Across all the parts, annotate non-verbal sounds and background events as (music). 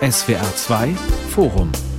SWR 2 Forum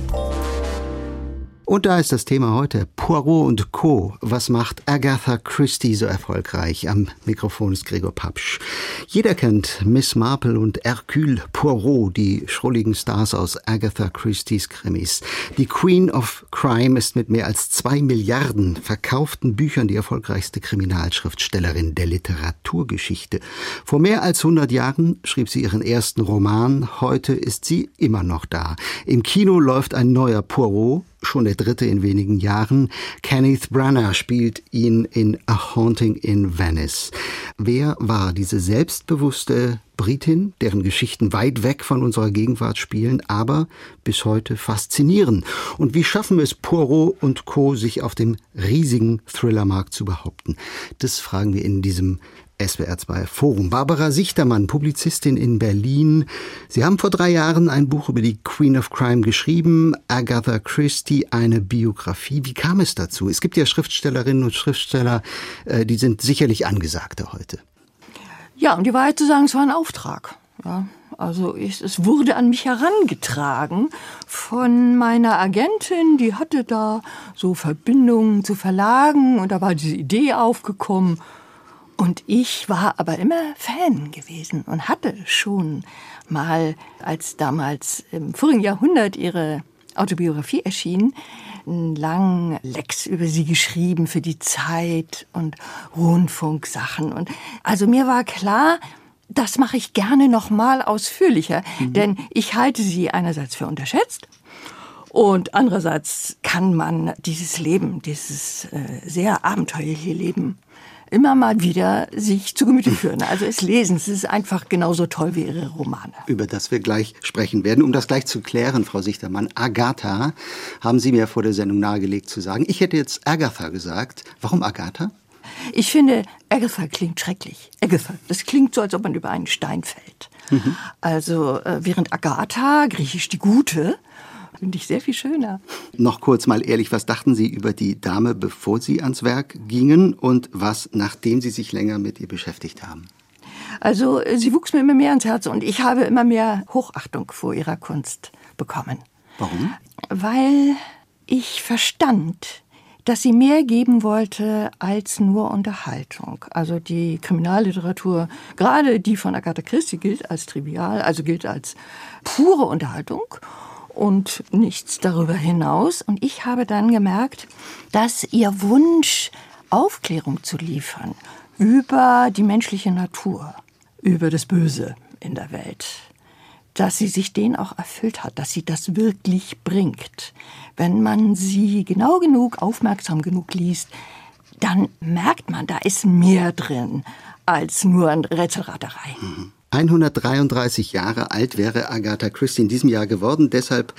und da ist das Thema heute Poirot und Co. Was macht Agatha Christie so erfolgreich? Am Mikrofon ist Gregor Papsch. Jeder kennt Miss Marple und Hercule Poirot, die schrulligen Stars aus Agatha Christie's Krimis. Die Queen of Crime ist mit mehr als zwei Milliarden verkauften Büchern die erfolgreichste Kriminalschriftstellerin der Literaturgeschichte. Vor mehr als 100 Jahren schrieb sie ihren ersten Roman. Heute ist sie immer noch da. Im Kino läuft ein neuer Poirot schon der dritte in wenigen Jahren. Kenneth Branagh spielt ihn in A Haunting in Venice. Wer war diese selbstbewusste Britin, deren Geschichten weit weg von unserer Gegenwart spielen, aber bis heute faszinieren? Und wie schaffen es Poirot und Co., sich auf dem riesigen Thrillermarkt zu behaupten? Das fragen wir in diesem SWR2 Forum. Barbara Sichtermann, Publizistin in Berlin. Sie haben vor drei Jahren ein Buch über die Queen of Crime geschrieben, Agatha Christie, eine Biografie. Wie kam es dazu? Es gibt ja Schriftstellerinnen und Schriftsteller, äh, die sind sicherlich angesagte heute. Ja, um die Wahrheit zu sagen, es war ein Auftrag. Ja, also ich, es wurde an mich herangetragen von meiner Agentin, die hatte da so Verbindungen zu Verlagen und da war diese Idee aufgekommen. Und ich war aber immer Fan gewesen und hatte schon mal, als damals im vorigen Jahrhundert ihre Autobiografie erschien, einen langen Lex über sie geschrieben für die Zeit und Rundfunksachen. Und also mir war klar, das mache ich gerne noch mal ausführlicher, mhm. denn ich halte sie einerseits für unterschätzt und andererseits kann man dieses Leben, dieses äh, sehr abenteuerliche Leben immer mal wieder sich zu Gemüte führen. Also es lesen, es ist einfach genauso toll wie ihre Romane. Über das wir gleich sprechen werden. Um das gleich zu klären, Frau Sichtermann, Agatha haben Sie mir vor der Sendung nahegelegt zu sagen. Ich hätte jetzt Agatha gesagt. Warum Agatha? Ich finde, Agatha klingt schrecklich. Agatha, das klingt so, als ob man über einen Stein fällt. Mhm. Also äh, während Agatha, griechisch die Gute, finde ich sehr viel schöner. Noch kurz mal ehrlich, was dachten Sie über die Dame, bevor Sie ans Werk gingen und was, nachdem Sie sich länger mit ihr beschäftigt haben? Also sie wuchs mir immer mehr ans Herz und ich habe immer mehr Hochachtung vor ihrer Kunst bekommen. Warum? Weil ich verstand, dass sie mehr geben wollte als nur Unterhaltung. Also die Kriminalliteratur, gerade die von Agatha Christie, gilt als trivial, also gilt als pure Unterhaltung und nichts darüber hinaus. Und ich habe dann gemerkt, dass ihr Wunsch, Aufklärung zu liefern über die menschliche Natur, über das Böse in der Welt, dass sie sich den auch erfüllt hat, dass sie das wirklich bringt. Wenn man sie genau genug, aufmerksam genug liest, dann merkt man, da ist mehr drin als nur ein Rätselraterei. Mhm. 133 Jahre alt wäre Agatha Christie in diesem Jahr geworden. Deshalb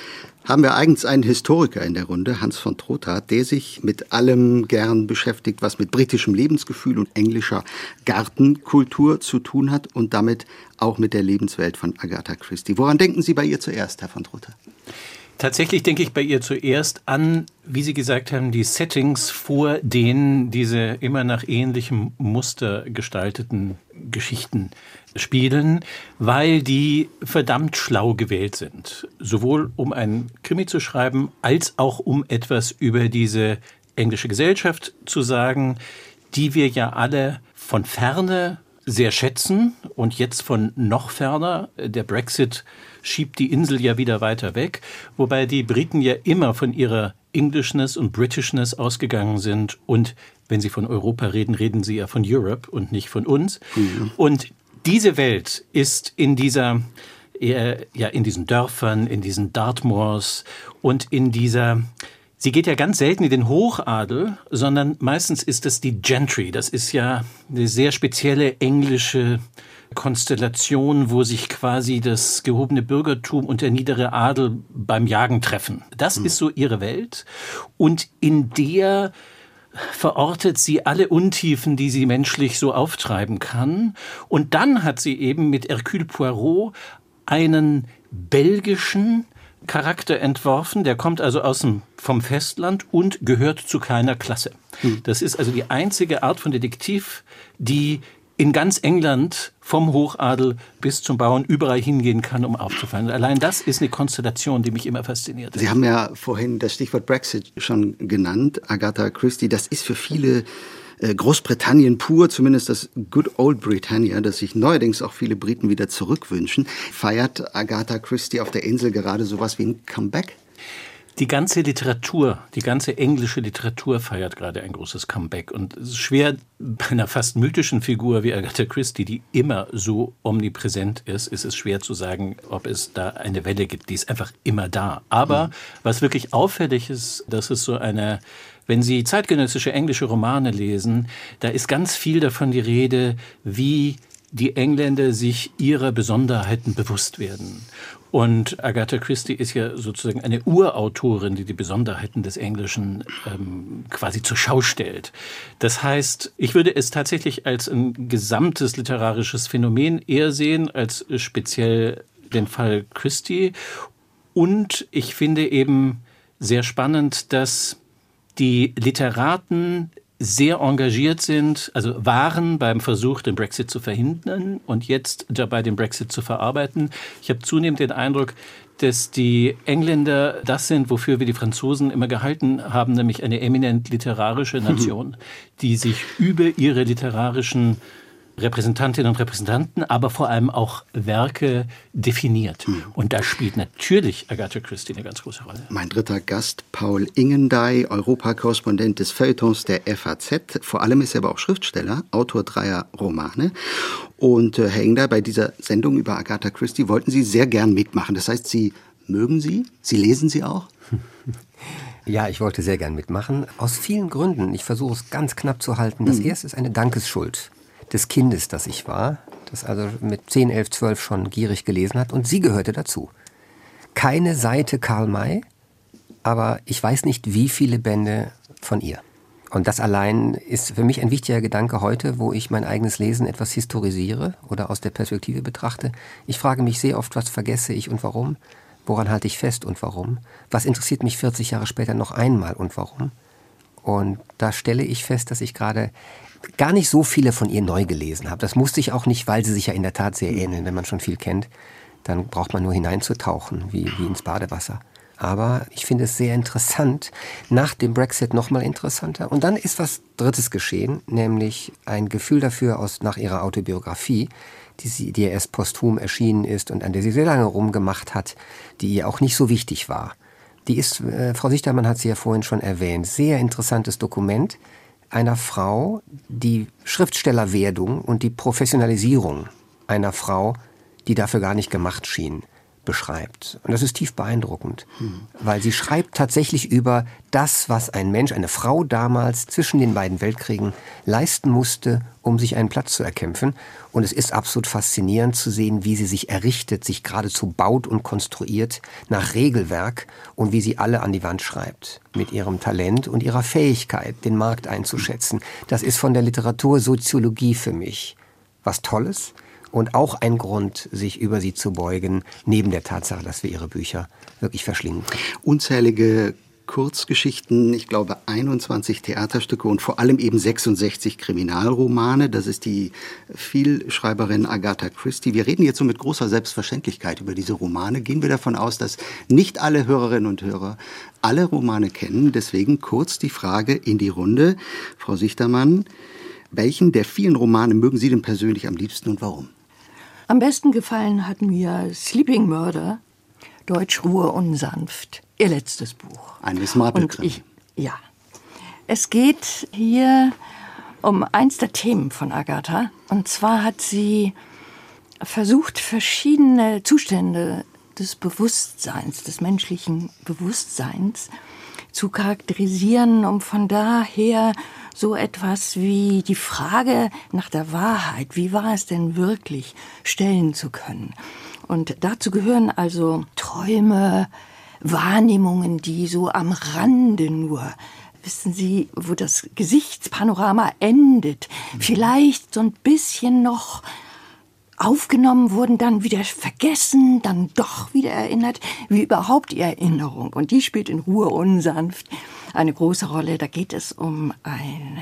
haben wir eigens einen Historiker in der Runde, Hans von Trotha, der sich mit allem gern beschäftigt, was mit britischem Lebensgefühl und englischer Gartenkultur zu tun hat und damit auch mit der Lebenswelt von Agatha Christie. Woran denken Sie bei ihr zuerst, Herr von Trotha? Tatsächlich denke ich bei ihr zuerst an, wie Sie gesagt haben, die Settings, vor denen diese immer nach ähnlichem Muster gestalteten Geschichten spielen, weil die verdammt schlau gewählt sind. Sowohl um ein Krimi zu schreiben, als auch um etwas über diese englische Gesellschaft zu sagen, die wir ja alle von ferne sehr schätzen und jetzt von noch ferner. Der Brexit schiebt die Insel ja wieder weiter weg, wobei die Briten ja immer von ihrer Englishness und Britishness ausgegangen sind und wenn sie von Europa reden, reden sie ja von Europe und nicht von uns. Mhm. Und diese Welt ist in dieser ja in diesen Dörfern, in diesen Dartmoors und in dieser Sie geht ja ganz selten in den Hochadel, sondern meistens ist es die Gentry. Das ist ja eine sehr spezielle englische Konstellation, wo sich quasi das gehobene Bürgertum und der niedere Adel beim Jagen treffen. Das mhm. ist so ihre Welt. Und in der verortet sie alle Untiefen, die sie menschlich so auftreiben kann. Und dann hat sie eben mit Hercule Poirot einen belgischen Charakter entworfen, der kommt also aus dem, vom Festland und gehört zu keiner Klasse. Hm. Das ist also die einzige Art von Detektiv, die in ganz England vom Hochadel bis zum Bauern überall hingehen kann, um aufzufallen. Allein das ist eine Konstellation, die mich immer fasziniert. Sie haben ja vorhin das Stichwort Brexit schon genannt, Agatha Christie. Das ist für viele äh, Großbritannien pur, zumindest das Good Old Britannia, das sich neuerdings auch viele Briten wieder zurückwünschen. Feiert Agatha Christie auf der Insel gerade sowas wie ein Comeback? Die ganze Literatur, die ganze englische Literatur feiert gerade ein großes Comeback. Und es ist schwer, bei einer fast mythischen Figur wie Agatha Christie, die immer so omnipräsent ist, ist es schwer zu sagen, ob es da eine Welle gibt. Die ist einfach immer da. Aber mhm. was wirklich auffällig ist, dass es so eine wenn Sie zeitgenössische englische Romane lesen, da ist ganz viel davon die Rede, wie die Engländer sich ihrer Besonderheiten bewusst werden. Und Agatha Christie ist ja sozusagen eine Urautorin, die die Besonderheiten des Englischen ähm, quasi zur Schau stellt. Das heißt, ich würde es tatsächlich als ein gesamtes literarisches Phänomen eher sehen, als speziell den Fall Christie. Und ich finde eben sehr spannend, dass die Literaten sehr engagiert sind, also waren beim Versuch, den Brexit zu verhindern und jetzt dabei, den Brexit zu verarbeiten. Ich habe zunehmend den Eindruck, dass die Engländer das sind, wofür wir die Franzosen immer gehalten haben, nämlich eine eminent literarische Nation, (laughs) die sich über ihre literarischen Repräsentantinnen und Repräsentanten, aber vor allem auch Werke definiert. Mhm. Und da spielt natürlich Agatha Christie eine ganz große Rolle. Mein dritter Gast, Paul Ingendey, Europakorrespondent des Feuilletons der FAZ. Vor allem ist er aber auch Schriftsteller, Autor dreier Romane. Und äh, Herr Ingendey, bei dieser Sendung über Agatha Christie wollten Sie sehr gern mitmachen. Das heißt, Sie mögen sie? Sie lesen sie auch? (laughs) Ja, ich wollte sehr gern mitmachen. Aus vielen Gründen. Ich versuche es ganz knapp zu halten. Das mhm. erste ist eine Dankesschuld des Kindes, das ich war, das also mit 10, 11, 12 schon gierig gelesen hat und sie gehörte dazu. Keine Seite Karl May, aber ich weiß nicht, wie viele Bände von ihr. Und das allein ist für mich ein wichtiger Gedanke heute, wo ich mein eigenes Lesen etwas historisiere oder aus der Perspektive betrachte. Ich frage mich sehr oft, was vergesse ich und warum? Woran halte ich fest und warum? Was interessiert mich 40 Jahre später noch einmal und warum? Und da stelle ich fest, dass ich gerade gar nicht so viele von ihr neu gelesen habe. Das musste ich auch nicht, weil sie sich ja in der Tat sehr ähneln. Wenn man schon viel kennt, dann braucht man nur hineinzutauchen, wie, wie ins Badewasser. Aber ich finde es sehr interessant, nach dem Brexit nochmal interessanter. Und dann ist was Drittes geschehen, nämlich ein Gefühl dafür aus, nach ihrer Autobiografie, die, sie, die erst posthum erschienen ist und an der sie sehr lange rumgemacht hat, die ihr auch nicht so wichtig war. Die ist, äh, Frau Sichtermann hat sie ja vorhin schon erwähnt, sehr interessantes Dokument, einer Frau die Schriftstellerwerdung und die Professionalisierung einer Frau, die dafür gar nicht gemacht schien, beschreibt. Und das ist tief beeindruckend, weil sie schreibt tatsächlich über das, was ein Mensch, eine Frau damals zwischen den beiden Weltkriegen leisten musste, um sich einen Platz zu erkämpfen. Und es ist absolut faszinierend zu sehen, wie sie sich errichtet, sich geradezu baut und konstruiert nach Regelwerk und wie sie alle an die Wand schreibt. Mit ihrem Talent und ihrer Fähigkeit, den Markt einzuschätzen. Das ist von der Literatursoziologie für mich was Tolles und auch ein Grund, sich über sie zu beugen, neben der Tatsache, dass wir ihre Bücher wirklich verschlingen. Unzählige Kurzgeschichten, ich glaube 21 Theaterstücke und vor allem eben 66 Kriminalromane. Das ist die Vielschreiberin Agatha Christie. Wir reden jetzt so mit großer Selbstverständlichkeit über diese Romane. Gehen wir davon aus, dass nicht alle Hörerinnen und Hörer alle Romane kennen. Deswegen kurz die Frage in die Runde. Frau Sichtermann, welchen der vielen Romane mögen Sie denn persönlich am liebsten und warum? Am besten gefallen hat mir Sleeping Murder, Deutsch Ruhe unsanft, ihr letztes Buch. Ein Marple ich, Ja. Es geht hier um eins der Themen von Agatha. Und zwar hat sie versucht, verschiedene Zustände des Bewusstseins, des menschlichen Bewusstseins zu charakterisieren, um von daher so etwas wie die Frage nach der Wahrheit, wie war es denn wirklich, stellen zu können. Und dazu gehören also Träume, Wahrnehmungen, die so am Rande nur wissen Sie, wo das Gesichtspanorama endet, vielleicht so ein bisschen noch aufgenommen wurden, dann wieder vergessen, dann doch wieder erinnert, wie überhaupt die Erinnerung. Und die spielt in Ruhe unsanft eine große Rolle. Da geht es um eine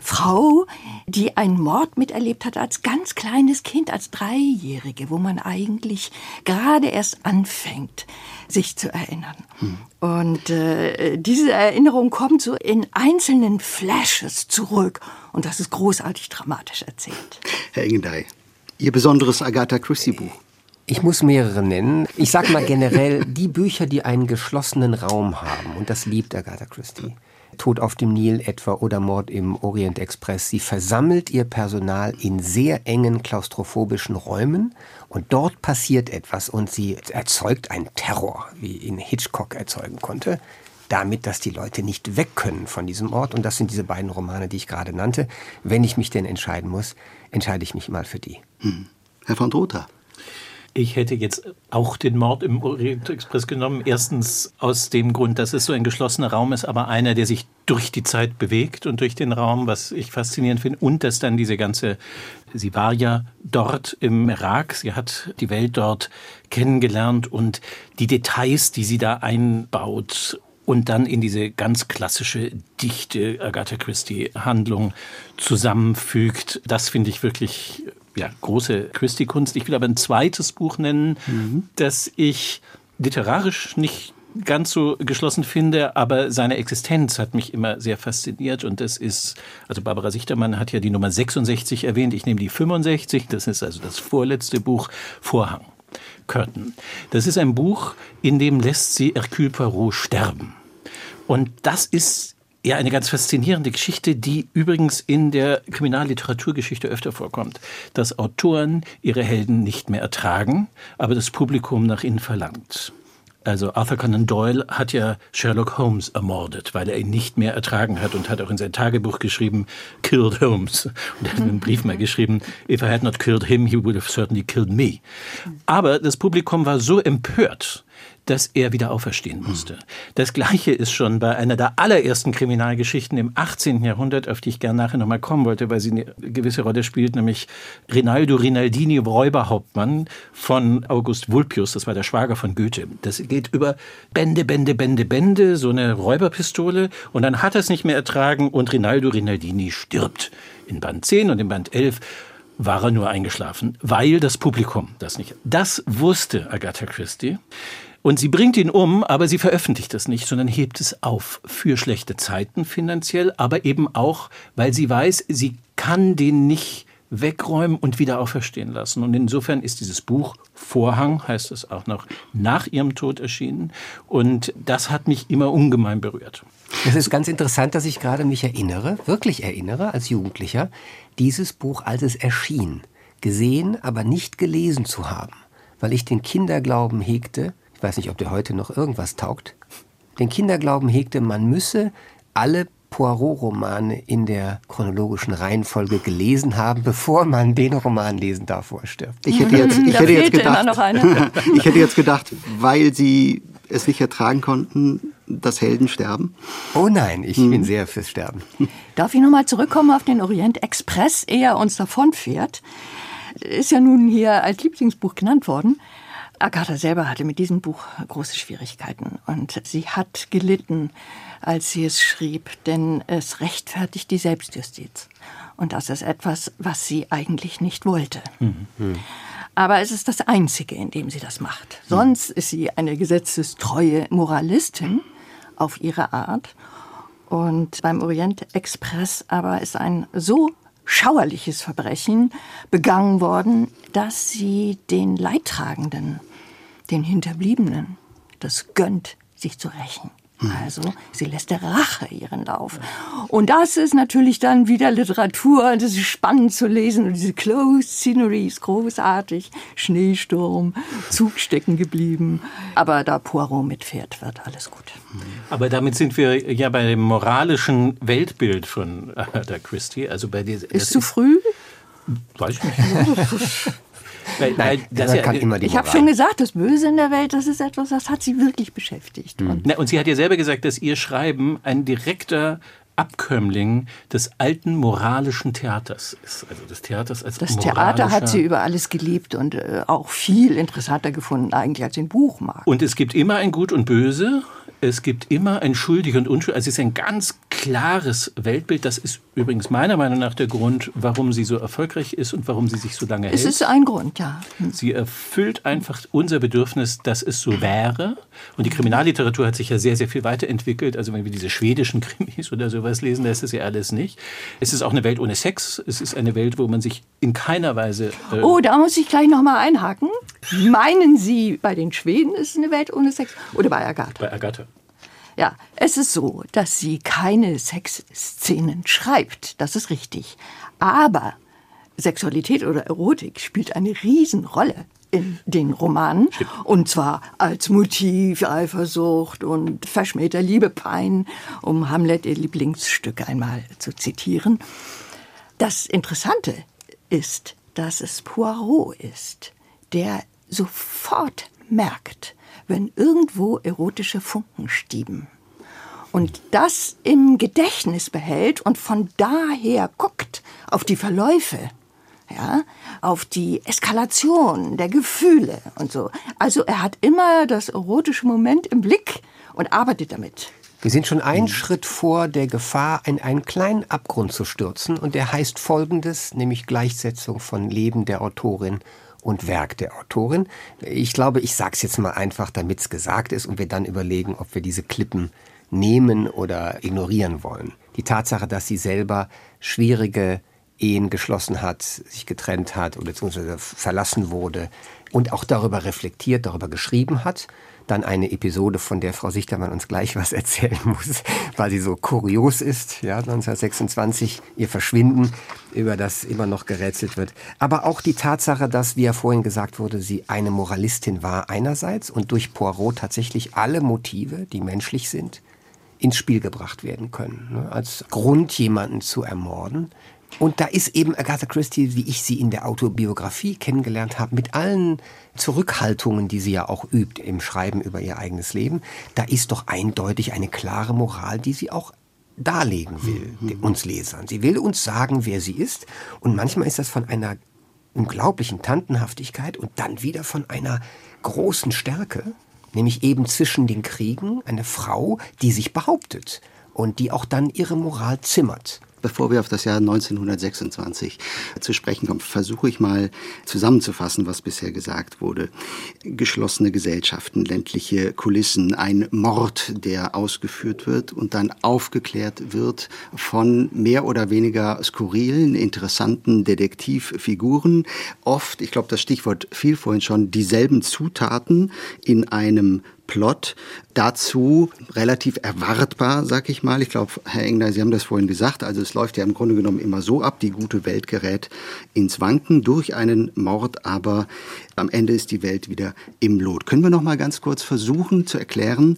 Frau, die einen Mord miterlebt hat als ganz kleines Kind, als Dreijährige, wo man eigentlich gerade erst anfängt, sich zu erinnern. Hm. Und äh, diese Erinnerung kommt so in einzelnen Flashes zurück. Und das ist großartig dramatisch erzählt. Herr Ingendey, Ihr besonderes Agatha Christie-Buch. Ich muss mehrere nennen. Ich sag mal generell, die Bücher, die einen geschlossenen Raum haben, und das liebt Agatha Christie. Tod auf dem Nil etwa oder Mord im Orient Express. Sie versammelt ihr Personal in sehr engen klaustrophobischen Räumen und dort passiert etwas und sie erzeugt einen Terror, wie ihn Hitchcock erzeugen konnte, damit, dass die Leute nicht weg können von diesem Ort. Und das sind diese beiden Romane, die ich gerade nannte. Wenn ich mich denn entscheiden muss, entscheide ich mich mal für die. Hm. Herr von Drotha. Ich hätte jetzt auch den Mord im Orient Express genommen. Erstens aus dem Grund, dass es so ein geschlossener Raum ist, aber einer, der sich durch die Zeit bewegt und durch den Raum, was ich faszinierend finde. Und dass dann diese ganze, sie war ja dort im Irak, sie hat die Welt dort kennengelernt und die Details, die sie da einbaut und dann in diese ganz klassische, dichte Agatha Christie-Handlung zusammenfügt. Das finde ich wirklich ja, große Christie-Kunst. Ich will aber ein zweites Buch nennen, mhm. das ich literarisch nicht ganz so geschlossen finde, aber seine Existenz hat mich immer sehr fasziniert und das ist, also Barbara Sichtermann hat ja die Nummer 66 erwähnt, ich nehme die 65, das ist also das vorletzte Buch, Vorhang, Curtain. Das ist ein Buch, in dem lässt sie Hercule Poirot sterben. Und das ist ja, eine ganz faszinierende Geschichte, die übrigens in der Kriminalliteraturgeschichte öfter vorkommt, dass Autoren ihre Helden nicht mehr ertragen, aber das Publikum nach ihnen verlangt. Also Arthur Conan Doyle hat ja Sherlock Holmes ermordet, weil er ihn nicht mehr ertragen hat und hat auch in sein Tagebuch geschrieben, killed Holmes. Und er hat einen Brief mal geschrieben, if I had not killed him, he would have certainly killed me. Aber das Publikum war so empört, dass er wieder auferstehen musste. Das Gleiche ist schon bei einer der allerersten Kriminalgeschichten im 18. Jahrhundert, auf die ich gerne nachher nochmal kommen wollte, weil sie eine gewisse Rolle spielt, nämlich Rinaldo Rinaldini, Räuberhauptmann von August Vulpius, das war der Schwager von Goethe. Das geht über Bände, Bände, Bände, Bände, so eine Räuberpistole und dann hat er es nicht mehr ertragen und Rinaldo Rinaldini stirbt. In Band 10 und in Band 11 war er nur eingeschlafen, weil das Publikum das nicht. Das wusste Agatha Christie. Und sie bringt ihn um, aber sie veröffentlicht es nicht, sondern hebt es auf für schlechte Zeiten finanziell, aber eben auch, weil sie weiß, sie kann den nicht wegräumen und wieder auferstehen lassen. Und insofern ist dieses Buch Vorhang, heißt es auch noch, nach ihrem Tod erschienen. Und das hat mich immer ungemein berührt. Es ist ganz interessant, dass ich gerade mich erinnere, wirklich erinnere, als Jugendlicher, dieses Buch, als es erschien, gesehen, aber nicht gelesen zu haben, weil ich den Kinderglauben hegte, ich weiß nicht, ob der heute noch irgendwas taugt, den Kinderglauben hegte, man müsse alle Poirot-Romane in der chronologischen Reihenfolge gelesen haben, bevor man den Roman lesen darf, wo er stirbt. Ich hätte jetzt, (laughs) ich hätte jetzt gedacht, (laughs) ich hätte jetzt gedacht, weil sie es nicht ertragen konnten, dass Helden sterben? Oh nein, ich hm. bin sehr fürs Sterben. (laughs) Darf ich nochmal zurückkommen auf den Orient Express, ehe er uns davonfährt? Ist ja nun hier als Lieblingsbuch genannt worden. Agatha selber hatte mit diesem Buch große Schwierigkeiten und sie hat gelitten, als sie es schrieb, denn es rechtfertigt die Selbstjustiz. Und das ist etwas, was sie eigentlich nicht wollte. Mhm. Aber es ist das Einzige, in dem sie das macht. Sonst ist sie eine gesetzestreue Moralistin auf ihre Art. Und beim Orient Express aber ist ein so schauerliches Verbrechen begangen worden, dass sie den Leidtragenden den Hinterbliebenen das gönnt, sich zu rächen. Also, sie lässt der Rache ihren Lauf. Und das ist natürlich dann wieder Literatur. Das ist spannend zu lesen. Und diese Closed Scenery ist großartig. Schneesturm, Zug stecken geblieben. Aber da Poirot mitfährt, wird alles gut. Aber damit sind wir ja bei dem moralischen Weltbild von Agatha Christie. Also bei dieser, ist zu früh? Weiß ich nicht. (laughs) Weil, Nein, das ja, kann immer die ich habe schon gesagt, das Böse in der Welt, das ist etwas, das hat sie wirklich beschäftigt. Mhm. Und, Na, und sie hat ja selber gesagt, dass ihr Schreiben ein direkter Abkömmling des alten moralischen Theaters ist. Also des Theaters als Das Theater hat sie über alles geliebt und äh, auch viel interessanter gefunden eigentlich als den Buchmarkt. Und es gibt immer ein Gut und Böse. Es gibt immer ein Schuldig und Unschuldig. Also es ist ein ganz klares Weltbild. Das ist übrigens meiner Meinung nach der Grund, warum sie so erfolgreich ist und warum sie sich so lange Es hält. ist ein Grund, ja. Sie erfüllt einfach unser Bedürfnis, dass es so wäre. Und die Kriminalliteratur hat sich ja sehr, sehr viel weiterentwickelt. Also wenn wir diese schwedischen Krimis oder sowas lesen, da ist es ja alles nicht. Es ist auch eine Welt ohne Sex. Es ist eine Welt, wo man sich in keiner Weise... Äh, Oh, da muss ich gleich noch mal einhaken. Meinen Sie, bei den Schweden ist es eine Welt ohne Sex oder bei Agatha? bei Agatha. Ja, es ist so, dass sie keine Sexszenen schreibt. Das ist richtig. Aber Sexualität oder Erotik spielt eine Riesenrolle in den Romanen. Und zwar als Motiv, Eifersucht und verschmähter Liebe, Pein, um Hamlet, ihr Lieblingsstück einmal zu zitieren. Das Interessante ist, dass es Poirot ist, der sofort merkt, wenn irgendwo erotische Funken stieben. Und das im Gedächtnis behält und von daher guckt auf die Verläufe, ja, auf die Eskalation der Gefühle und so. Also er hat immer das erotische Moment im Blick und arbeitet damit. Wir sind schon einen Schritt vor der Gefahr, in einen kleinen Abgrund zu stürzen. Und der heißt folgendes, nämlich Gleichsetzung von Leben der Autorin und Werk der Autorin. Ich glaube, ich sage es jetzt mal einfach, damit es gesagt ist und wir dann überlegen, ob wir diese Klippen nehmen oder ignorieren wollen. Die Tatsache, dass sie selber schwierige Ehen geschlossen hat, sich getrennt hat oder beziehungsweise verlassen wurde und auch darüber reflektiert, darüber geschrieben hat. Dann eine Episode, von der Frau Sichtermann uns gleich was (laughs) erzählen muss, weil sie so kurios ist, ja, 1926, ihr Verschwinden, über das immer noch gerätselt wird. Aber auch die Tatsache, dass, wie ja vorhin gesagt wurde, sie eine Moralistin war einerseits und durch Poirot tatsächlich alle Motive, die menschlich sind, ins Spiel gebracht werden können. Ne? Als Grund, jemanden zu ermorden. Und da ist eben Agatha Christie, wie ich sie in der Autobiografie kennengelernt habe, mit allen Zurückhaltungen, die sie ja auch übt im Schreiben über ihr eigenes Leben, da ist doch eindeutig eine klare Moral, die sie auch darlegen will, mhm. uns Lesern. Sie will uns sagen, wer sie ist. Und manchmal ist das von einer unglaublichen Tantenhaftigkeit und dann wieder von einer großen Stärke, nämlich eben zwischen den Kriegen eine Frau, die sich behauptet und die auch dann ihre Moral zimmert. Bevor wir auf das Jahr 1926 zu sprechen kommen, versuche ich mal zusammenzufassen, was bisher gesagt wurde. Geschlossene Gesellschaften, ländliche Kulissen, ein Mord, der ausgeführt wird und dann aufgeklärt wird von mehr oder weniger skurrilen, interessanten Detektivfiguren. Oft, ich glaube, das Stichwort fiel vorhin schon, dieselben Zutaten in einem Plot. Dazu relativ erwartbar, sag ich mal. Ich glaube, Herr Engler, Sie haben das vorhin gesagt. Also es läuft ja im Grunde genommen immer so ab. Die gute Welt gerät ins Wanken durch einen Mord, aber am Ende ist die Welt wieder im Lot. Können wir noch mal ganz kurz versuchen zu erklären,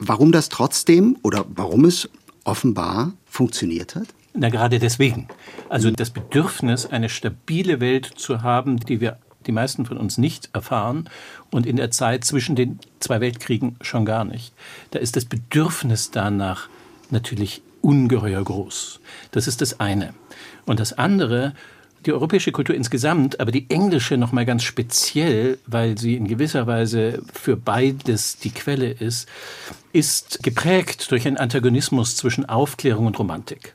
warum das trotzdem oder warum es offenbar funktioniert hat? Na, gerade deswegen. Also das Bedürfnis, eine stabile Welt zu haben, die wir die meisten von uns nicht erfahren und in der Zeit zwischen den zwei Weltkriegen schon gar nicht. Da ist das Bedürfnis danach natürlich ungeheuer groß. Das ist das eine. Und das andere, die europäische Kultur insgesamt, aber die englische noch mal ganz speziell, weil sie in gewisser Weise für beides die Quelle ist, ist geprägt durch einen Antagonismus zwischen Aufklärung und Romantik.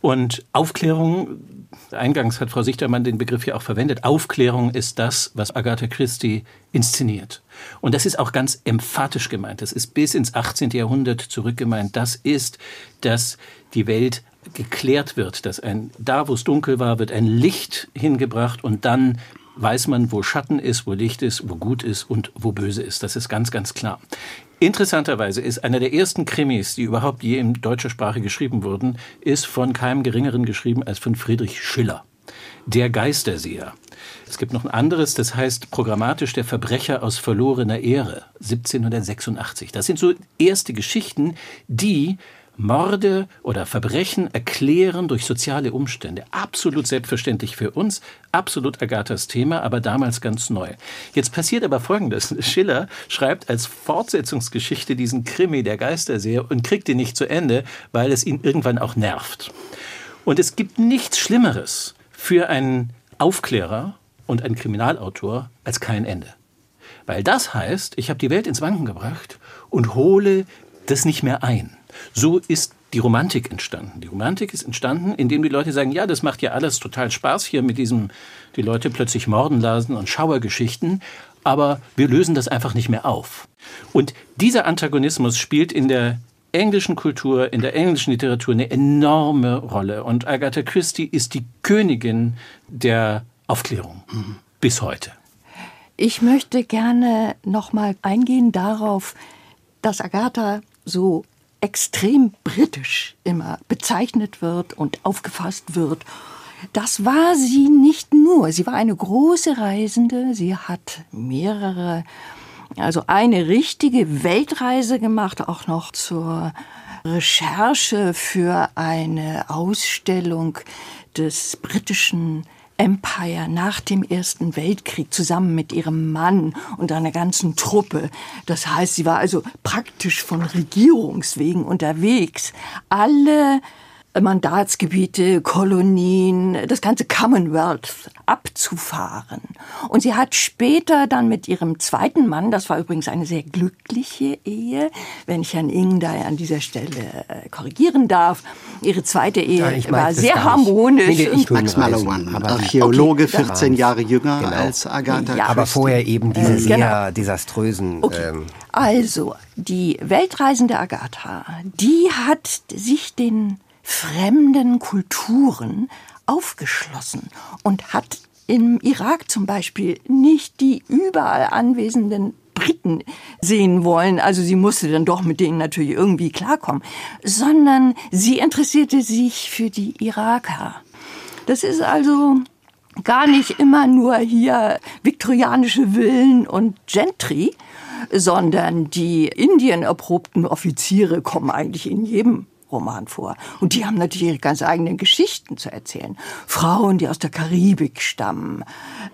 Und Aufklärung, eingangs hat Frau Sichtermann den Begriff ja auch verwendet, Aufklärung ist das, was Agatha Christie inszeniert. Und das ist auch ganz emphatisch gemeint. Das ist bis ins 18. Jahrhundert zurückgemeint. Das ist, dass die Welt geklärt wird, dass ein, da wo es dunkel war, wird ein Licht hingebracht und dann weiß man, wo Schatten ist, wo Licht ist, wo gut ist und wo böse ist. Das ist ganz, ganz klar. Interessanterweise ist einer der ersten Krimis, die überhaupt je in deutscher Sprache geschrieben wurden, ist von keinem Geringeren geschrieben als von Friedrich Schiller. Der Geisterseher. Es gibt noch ein anderes, das heißt programmatisch der Verbrecher aus verlorener Ehre, 1786. Das sind so erste Geschichten, die Morde oder Verbrechen erklären durch soziale Umstände. Absolut selbstverständlich für uns, absolut Agathas Thema, aber damals ganz neu. Jetzt passiert aber Folgendes. (laughs) Schiller schreibt als Fortsetzungsgeschichte diesen Krimi der Geisterseher und kriegt ihn nicht zu Ende, weil es ihn irgendwann auch nervt. Und es gibt nichts Schlimmeres für einen Aufklärer und einen Kriminalautor als kein Ende. Weil das heißt, ich habe die Welt ins Wanken gebracht und hole das nicht mehr ein. So ist die Romantik entstanden. Die Romantik ist entstanden, indem die Leute sagen, ja, das macht ja alles total Spaß hier mit diesem, die Leute plötzlich morden lassen und Schauergeschichten, aber wir lösen das einfach nicht mehr auf. Und dieser Antagonismus spielt in der englischen Kultur, in der englischen Literatur eine enorme Rolle. Und Agatha Christie ist die Königin der Aufklärung bis heute. Ich möchte gerne noch mal eingehen darauf, dass Agatha so extrem britisch immer bezeichnet wird und aufgefasst wird. Das war sie nicht nur. Sie war eine große Reisende. Sie hat mehrere, also eine richtige Weltreise gemacht, auch noch zur Recherche für eine Ausstellung des britischen Empire nach dem Ersten Weltkrieg zusammen mit ihrem Mann und einer ganzen Truppe. Das heißt, sie war also praktisch von Regierungswegen unterwegs. Alle Mandatsgebiete, Kolonien, das ganze Commonwealth abzufahren. Und sie hat später dann mit ihrem zweiten Mann, das war übrigens eine sehr glückliche Ehe, wenn ich Herrn Ing da an dieser Stelle äh, korrigieren darf, ihre zweite Ehe ja, war sehr harmonisch. Nee, nee, Max Mallowan, Archäologe, okay, 14 Jahre jünger genau. als Agatha ja, Aber vorher eben diese äh, sehr genau. desaströsen... Okay. Ähm, also, die weltreisende Agatha, die hat sich den fremden Kulturen aufgeschlossen und hat im Irak zum Beispiel nicht die überall anwesenden Briten sehen wollen, also sie musste dann doch mit denen natürlich irgendwie klarkommen, sondern sie interessierte sich für die Iraker. Das ist also gar nicht immer nur hier viktorianische Villen und Gentry, sondern die Indien erprobten Offiziere kommen eigentlich in jedem Roman vor. Und die haben natürlich ihre ganz eigenen Geschichten zu erzählen. Frauen, die aus der Karibik stammen,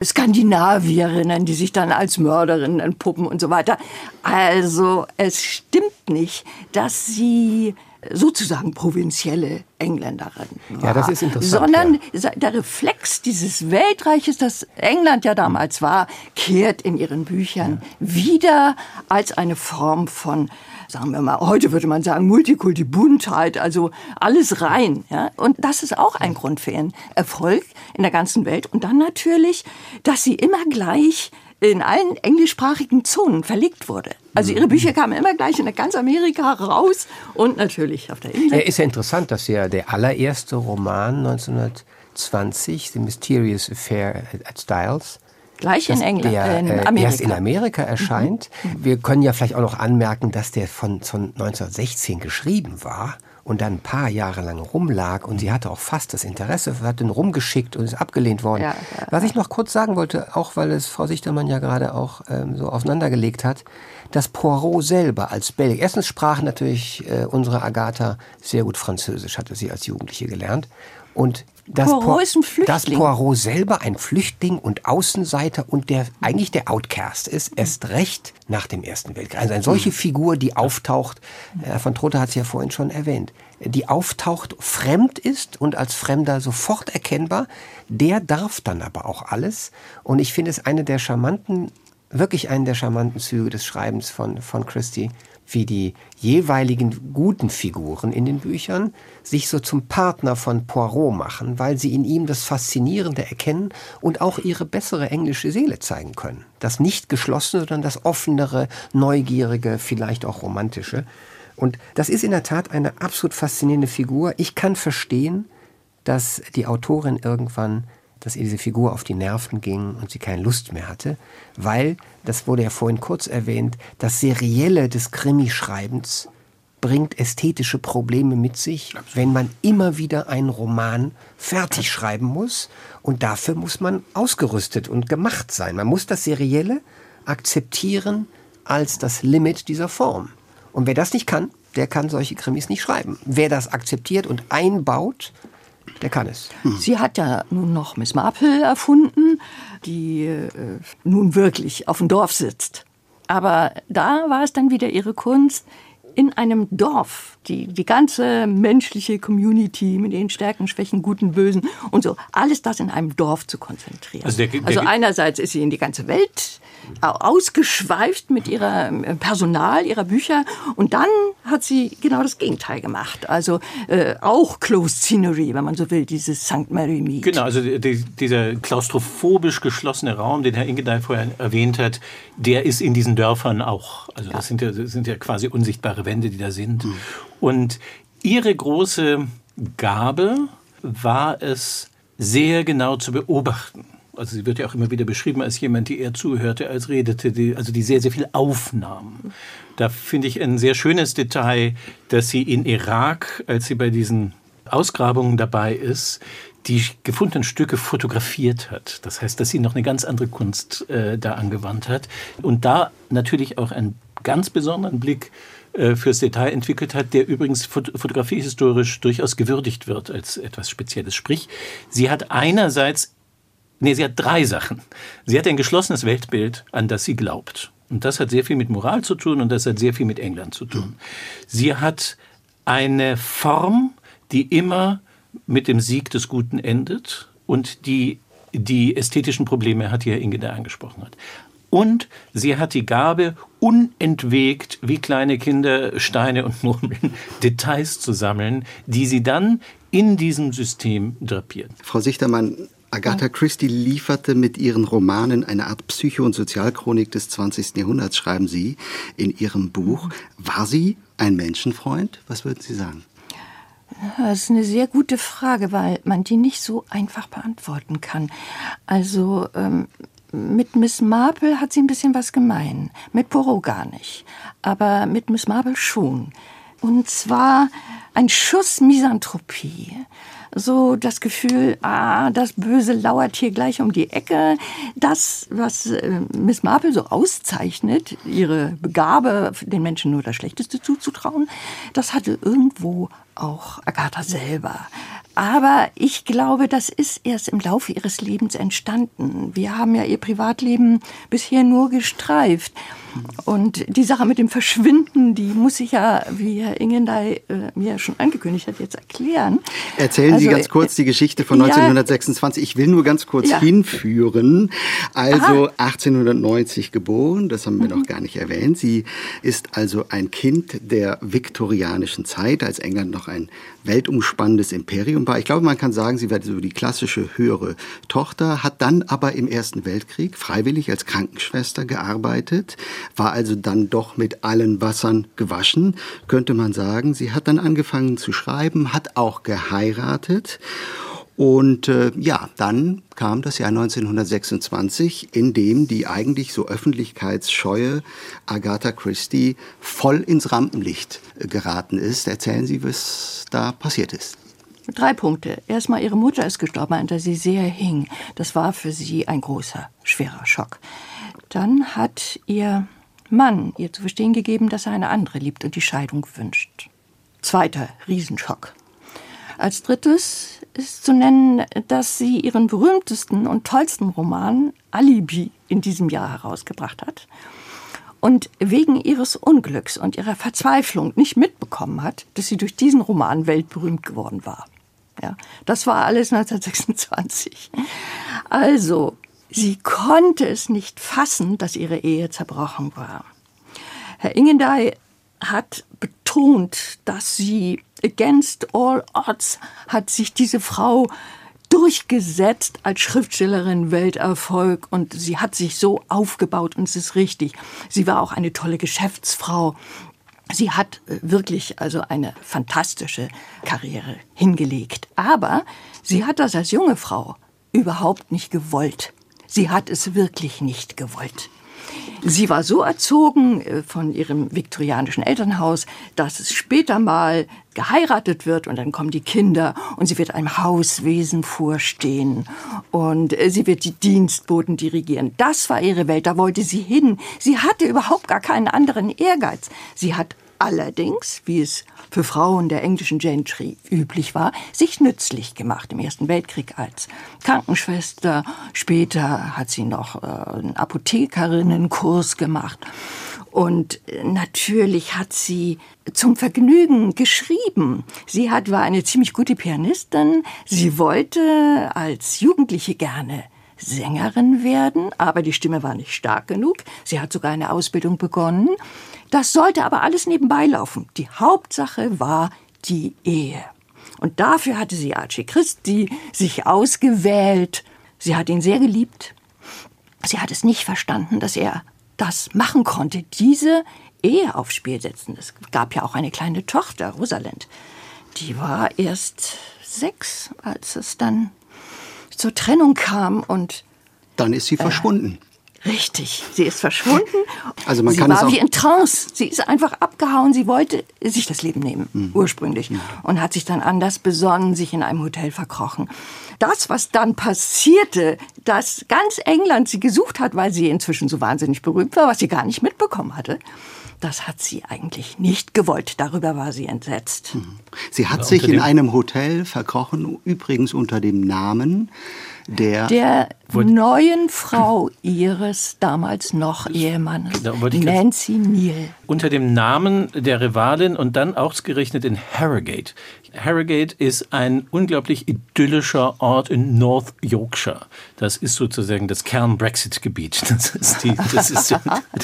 Skandinavierinnen, die sich dann als Mörderinnen entpuppen und so weiter. Also es stimmt nicht, dass sie sozusagen provinzielle Engländerin war. Ja, das ist interessant. Sondern ja. der Reflex dieses Weltreiches, das England ja damals war, kehrt in ihren Büchern ja. wieder als eine Form von sagen wir mal, heute würde man sagen, Multikulti, Buntheit, also alles rein. Ja? Und das ist auch ein Grund für ihren Erfolg in der ganzen Welt. Und dann natürlich, dass sie immer gleich in allen englischsprachigen Zonen verlegt wurde. Also ihre Bücher kamen immer gleich in ganz Amerika raus und natürlich auf der Insel. Ja, ist ja interessant, dass ja der allererste Roman 1920, The Mysterious Affair at Styles, Gleich in England, der, in äh, Amerika. erst in Amerika erscheint. Mhm. Wir können ja vielleicht auch noch anmerken, dass der von, von 1916 geschrieben war und dann ein paar Jahre lang rumlag und sie hatte auch fast das Interesse, hat den rumgeschickt und ist abgelehnt worden. Ja, ja, Was ich noch kurz sagen wollte, auch weil es Frau Sichtermann ja gerade auch ähm, so aufeinandergelegt hat, dass Poirot selber als Belgier, erstens sprach natürlich äh, unsere Agatha sehr gut Französisch, hatte sie als Jugendliche gelernt und dass Poirot ist ein Flüchtling. Dass Poirot selber ein Flüchtling und Außenseiter und der eigentlich der Outcast ist, erst recht nach dem Ersten Weltkrieg. Also eine solche Figur, die auftaucht, Herr von Trotter hat es ja vorhin schon erwähnt, die auftaucht, fremd ist und als Fremder sofort erkennbar, der darf dann aber auch alles. Und ich finde es eine der charmanten, wirklich einen der charmanten Züge des Schreibens von, von Christie, wie die jeweiligen guten Figuren in den Büchern sich so zum Partner von Poirot machen, weil sie in ihm das Faszinierende erkennen und auch ihre bessere englische Seele zeigen können. Das nicht geschlossene, sondern das offenere, neugierige, vielleicht auch romantische. Und das ist in der Tat eine absolut faszinierende Figur. Ich kann verstehen, dass die Autorin irgendwann dass ihr diese Figur auf die Nerven ging und sie keine Lust mehr hatte, weil, das wurde ja vorhin kurz erwähnt, das Serielle des Krimischreibens bringt ästhetische Probleme mit sich, wenn man immer wieder einen Roman fertig schreiben muss. Und dafür muss man ausgerüstet und gemacht sein. Man muss das Serielle akzeptieren als das Limit dieser Form. Und wer das nicht kann, der kann solche Krimis nicht schreiben. Wer das akzeptiert und einbaut, der kann es. Hm. Sie hat ja nun noch Miss Marple erfunden, die äh, nun wirklich auf dem Dorf sitzt. Aber da war es dann wieder ihre Kunst, in einem Dorf, die, die ganze menschliche Community mit den Stärken, Schwächen, Guten, Bösen und so, alles das in einem Dorf zu konzentrieren. Also, der, der, also einerseits ist sie in die ganze Welt ausgeschweift mit ihrem äh, Personal, ihrer Bücher. Und dann hat sie genau das Gegenteil gemacht. Also äh, auch Closed Scenery, wenn man so will, dieses St. Mary Mead. Genau, also die, dieser klaustrophobisch geschlossene Raum, den Herr Ingedey vorher erwähnt hat, der ist in diesen Dörfern auch. Also das, sind ja, das sind ja quasi unsichtbare Wände, die da sind. Mhm. Und ihre große Gabe war es, sehr genau zu beobachten also sie wird ja auch immer wieder beschrieben als jemand, die eher zuhörte als redete, die, also die sehr, sehr viel aufnahm. Da finde ich ein sehr schönes Detail, dass sie in Irak, als sie bei diesen Ausgrabungen dabei ist, die gefundenen Stücke fotografiert hat. Das heißt, dass sie noch eine ganz andere Kunst äh, da angewandt hat und da natürlich auch einen ganz besonderen Blick äh, fürs Detail entwickelt hat, der übrigens fotografiehistorisch durchaus gewürdigt wird als etwas Spezielles. Sprich, sie hat einerseits Nee, sie hat drei Sachen. Sie hat ein geschlossenes Weltbild, an das sie glaubt. Und das hat sehr viel mit Moral zu tun und das hat sehr viel mit England zu tun. Sie hat eine Form, die immer mit dem Sieg des Guten endet und die die ästhetischen Probleme hat, die Herr Inge da angesprochen hat. Und sie hat die Gabe, unentwegt wie kleine Kinder Steine und Murmeln (laughs) Details zu sammeln, die sie dann in diesem System drapiert. Frau Sichtermann, Agatha Christie lieferte mit ihren Romanen eine Art Psycho- und Sozialchronik des 20. Jahrhunderts, schreiben Sie in Ihrem Buch. War sie ein Menschenfreund? Was würden Sie sagen? Das ist eine sehr gute Frage, weil man die nicht so einfach beantworten kann. Also ähm, mit Miss Marple hat sie ein bisschen was gemein, mit Poirot gar nicht, aber mit Miss Marple schon. Und zwar ein Schuss Misanthropie so das Gefühl, ah, das Böse lauert hier gleich um die Ecke. Das, was äh, Miss Marple so auszeichnet, ihre Begabe, den Menschen nur das Schlechteste zuzutrauen, das hatte irgendwo auch Agatha selber. Aber ich glaube, das ist erst im Laufe ihres Lebens entstanden. Wir haben ja ihr Privatleben bisher nur gestreift. Und die Sache mit dem Verschwinden, die muss ich ja, wie Herr Ingendey äh, mir schon angekündigt hat, jetzt erklären. Erzählen also, Sie ganz kurz die Geschichte von 1926. Ja, ich will nur ganz kurz ja. hinführen. Also Aha. 1890 geboren, das haben wir mhm. noch gar nicht erwähnt. Sie ist also ein Kind der viktorianischen Zeit, als England noch ein weltumspannendes Imperium war. Ich glaube, man kann sagen, sie war so die klassische höhere Tochter, hat dann aber im Ersten Weltkrieg freiwillig als Krankenschwester gearbeitet, war also dann doch mit allen Wassern gewaschen, könnte man sagen. Sie hat dann angefangen zu schreiben, hat auch geheiratet. Und äh, ja, dann kam das Jahr 1926, in dem die eigentlich so öffentlichkeitsscheue Agatha Christie voll ins Rampenlicht äh, geraten ist. Erzählen Sie, was da passiert ist. Drei Punkte. Erstmal, ihre Mutter ist gestorben, an der sie sehr hing. Das war für sie ein großer, schwerer Schock. Dann hat ihr Mann ihr zu verstehen gegeben, dass er eine andere liebt und die Scheidung wünscht. Zweiter Riesenschock. Als drittes ist zu nennen, dass sie ihren berühmtesten und tollsten Roman Alibi in diesem Jahr herausgebracht hat und wegen ihres Unglücks und ihrer Verzweiflung nicht mitbekommen hat, dass sie durch diesen Roman weltberühmt geworden war. Ja, das war alles (laughs) 1926. Also, sie konnte es nicht fassen, dass ihre Ehe zerbrochen war. Herr Ingendey hat betont, dass sie against all odds hat sich diese Frau durchgesetzt als Schriftstellerin Welterfolg und sie hat sich so aufgebaut und es ist richtig. Sie war auch eine tolle Geschäftsfrau. Sie hat äh, wirklich also eine fantastische Karriere hingelegt. Aber sie hat das als junge Frau überhaupt nicht gewollt. Sie hat es wirklich nicht gewollt. Sie war so erzogen äh, von ihrem viktorianischen Elternhaus, dass es später mal geheiratet wird und dann kommen die Kinder und sie wird einem Hauswesen vorstehen und äh, sie wird die Dienstboten dirigieren. Das war ihre Welt, da wollte sie hin. Sie hatte überhaupt gar keinen anderen Ehrgeiz. Sie hat allerdings, wie es für Frauen der englischen Gentry üblich war, sich nützlich gemacht im Ersten Weltkrieg als Krankenschwester. Später hat sie noch äh, einen Apothekerinnenkurs gemacht. Und äh, natürlich hat sie zum Vergnügen geschrieben. Sie hat, war eine ziemlich gute Pianistin. Sie wollte als Jugendliche gerne Sängerin werden, aber die Stimme war nicht stark genug. Sie hat sogar eine Ausbildung begonnen. Das sollte aber alles nebenbei laufen. Die Hauptsache war die Ehe. Und dafür hatte sie Archie Christie sich ausgewählt. Sie hat ihn sehr geliebt. Sie hat es nicht verstanden, dass er das machen konnte, diese Ehe aufs Spiel setzen. Es gab ja auch eine kleine Tochter, Rosalind. Die war erst sechs, als es dann zur Trennung kam und dann ist sie verschwunden. Richtig, sie ist verschwunden. (laughs) Also man sie kann es war auch wie in Trance. Sie ist einfach abgehauen. Sie wollte sich das Leben nehmen, Mhm. ursprünglich. Und hat sich dann anders besonnen, sich in einem Hotel verkrochen. Das, was dann passierte, dass ganz England sie gesucht hat, weil sie inzwischen so wahnsinnig berühmt war, was sie gar nicht mitbekommen hatte, das hat sie eigentlich nicht gewollt. Darüber war sie entsetzt. Sie hat Ja, sich in einem Hotel verkrochen, übrigens unter dem Namen der, Der neuen Frau ihres damals noch Ehemannes, Nancy Neal. unter dem Namen der Rivalin und dann ausgerechnet in Harrogate. Harrogate ist ein unglaublich idyllischer Ort in North Yorkshire. Das ist sozusagen das Kern-Brexit-Gebiet. (laughs) Das ist die, das ist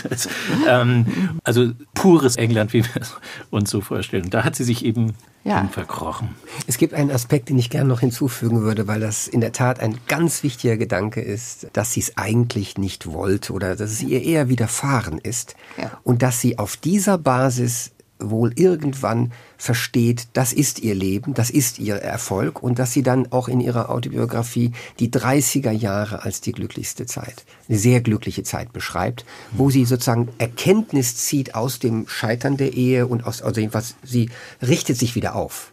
das, ähm, also pures England, wie wir es uns so vorstellen. Da hat sie sich eben Ja. verkrochen. Es gibt einen Aspekt, den ich gerne noch hinzufügen würde, weil das in der Tat ein ganz wichtiger Gedanke ist, dass sie es eigentlich nicht wollte oder dass es ihr eher widerfahren ist Ja. und dass sie auf dieser Basis wohl irgendwann versteht, das ist ihr Leben, das ist ihr Erfolg und dass sie dann auch in ihrer Autobiografie die 30er Jahre als die glücklichste Zeit, eine sehr glückliche Zeit beschreibt, wo sie sozusagen Erkenntnis zieht aus dem Scheitern der Ehe und aus, also jedenfalls, sie richtet sich wieder auf.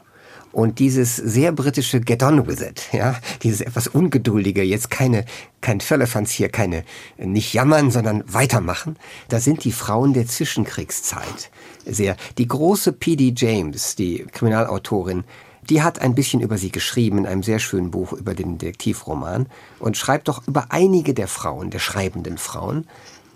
Und dieses sehr britische Get on with it, ja, dieses etwas ungeduldige, jetzt keine, kein Firlefanz hier, keine, nicht jammern, sondern weitermachen, da sind die Frauen der Zwischenkriegszeit sehr. Die große P.D. James, die Kriminalautorin, die hat ein bisschen über sie geschrieben in einem sehr schönen Buch über den Detektivroman und schreibt doch über einige der Frauen, der schreibenden Frauen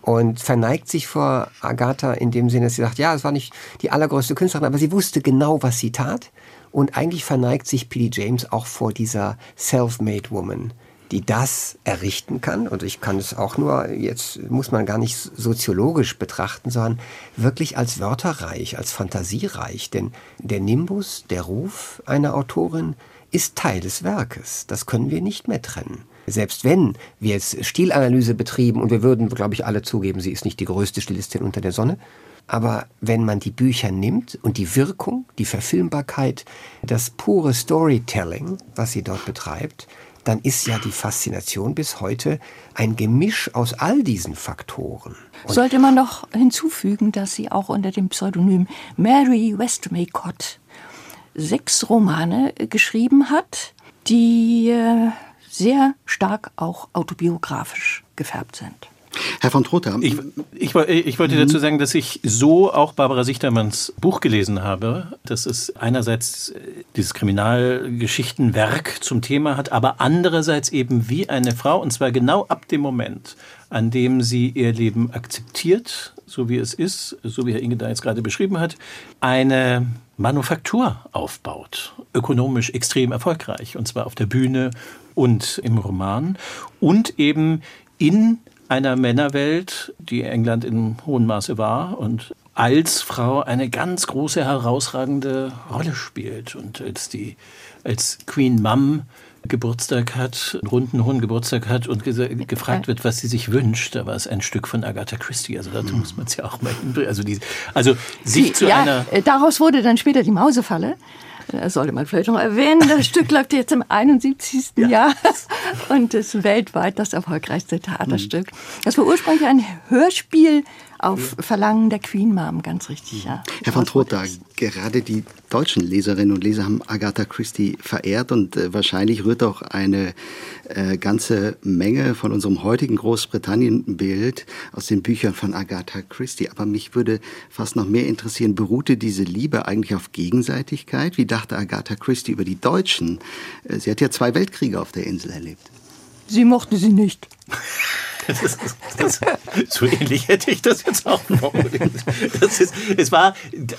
und verneigt sich vor Agatha in dem Sinne, dass sie sagt, ja, es war nicht die allergrößte Künstlerin, aber sie wusste genau, was sie tat. Und eigentlich verneigt sich P.D. James auch vor dieser Self-Made Woman, die das errichten kann. Und ich kann es auch nur, jetzt muss man gar nicht soziologisch betrachten, sondern wirklich als wörterreich, als fantasiereich. Denn der Nimbus, der Ruf einer Autorin ist Teil des Werkes. Das können wir nicht mehr trennen. Selbst wenn wir jetzt Stilanalyse betrieben und wir würden, glaube ich, alle zugeben, sie ist nicht die größte Stilistin unter der Sonne, aber wenn man die Bücher nimmt und die Wirkung, die Verfilmbarkeit, das pure Storytelling, was sie dort betreibt, dann ist ja die Faszination bis heute ein Gemisch aus all diesen Faktoren. Und Sollte man noch hinzufügen, dass sie auch unter dem Pseudonym Mary Westmacott sechs Romane geschrieben hat, die äh, sehr stark auch autobiografisch gefärbt sind. Herr von Trotha, Ich, ich, ich wollte dazu sagen, dass ich so auch Barbara Sichtermanns Buch gelesen habe, dass es einerseits äh, dieses Kriminalgeschichtenwerk zum Thema hat, aber andererseits eben wie eine Frau, und zwar genau ab dem Moment, an dem sie ihr Leben akzeptiert, so wie es ist, so wie Herr Inge da jetzt gerade beschrieben hat, eine Manufaktur aufbaut, ökonomisch extrem erfolgreich, und zwar auf der Bühne und im Roman, und eben in einer Männerwelt, die England in hohem Maße war und als Frau eine ganz große, herausragende Rolle spielt. Und als die, als Queen Mum Geburtstag hat, einen runden hohen Geburtstag hat und gesa- gefragt wird, was sie sich wünscht, da war es ein Stück von Agatha Christie. Also dazu muss man es ja auch mal hinbringen. Also, die, also sich zu ja, einer äh, daraus wurde dann später die Mausefalle. Das sollte man vielleicht noch erwähnen. Das Stück (laughs) läuft jetzt im 71. Jahr (laughs) und ist weltweit das erfolgreichste Theaterstück. Das war ursprünglich ein Hörspiel auf Verlangen der Queen Mom, ganz richtig, ja. Herr von Trotha, gerade die deutschen Leserinnen und Leser haben Agatha Christie verehrt und äh, wahrscheinlich rührt auch eine äh, ganze Menge von unserem heutigen Großbritannien-Bild aus den Büchern von Agatha Christie. Aber mich würde fast noch mehr interessieren, beruhte diese Liebe eigentlich auf Gegenseitigkeit? Wie dachte Agatha Christie über die Deutschen? Äh, sie hat ja zwei Weltkriege auf der Insel erlebt. Sie mochte sie nicht. (laughs) Das ist, das, so ähnlich hätte ich das jetzt auch formuliert. Das, ist, es war,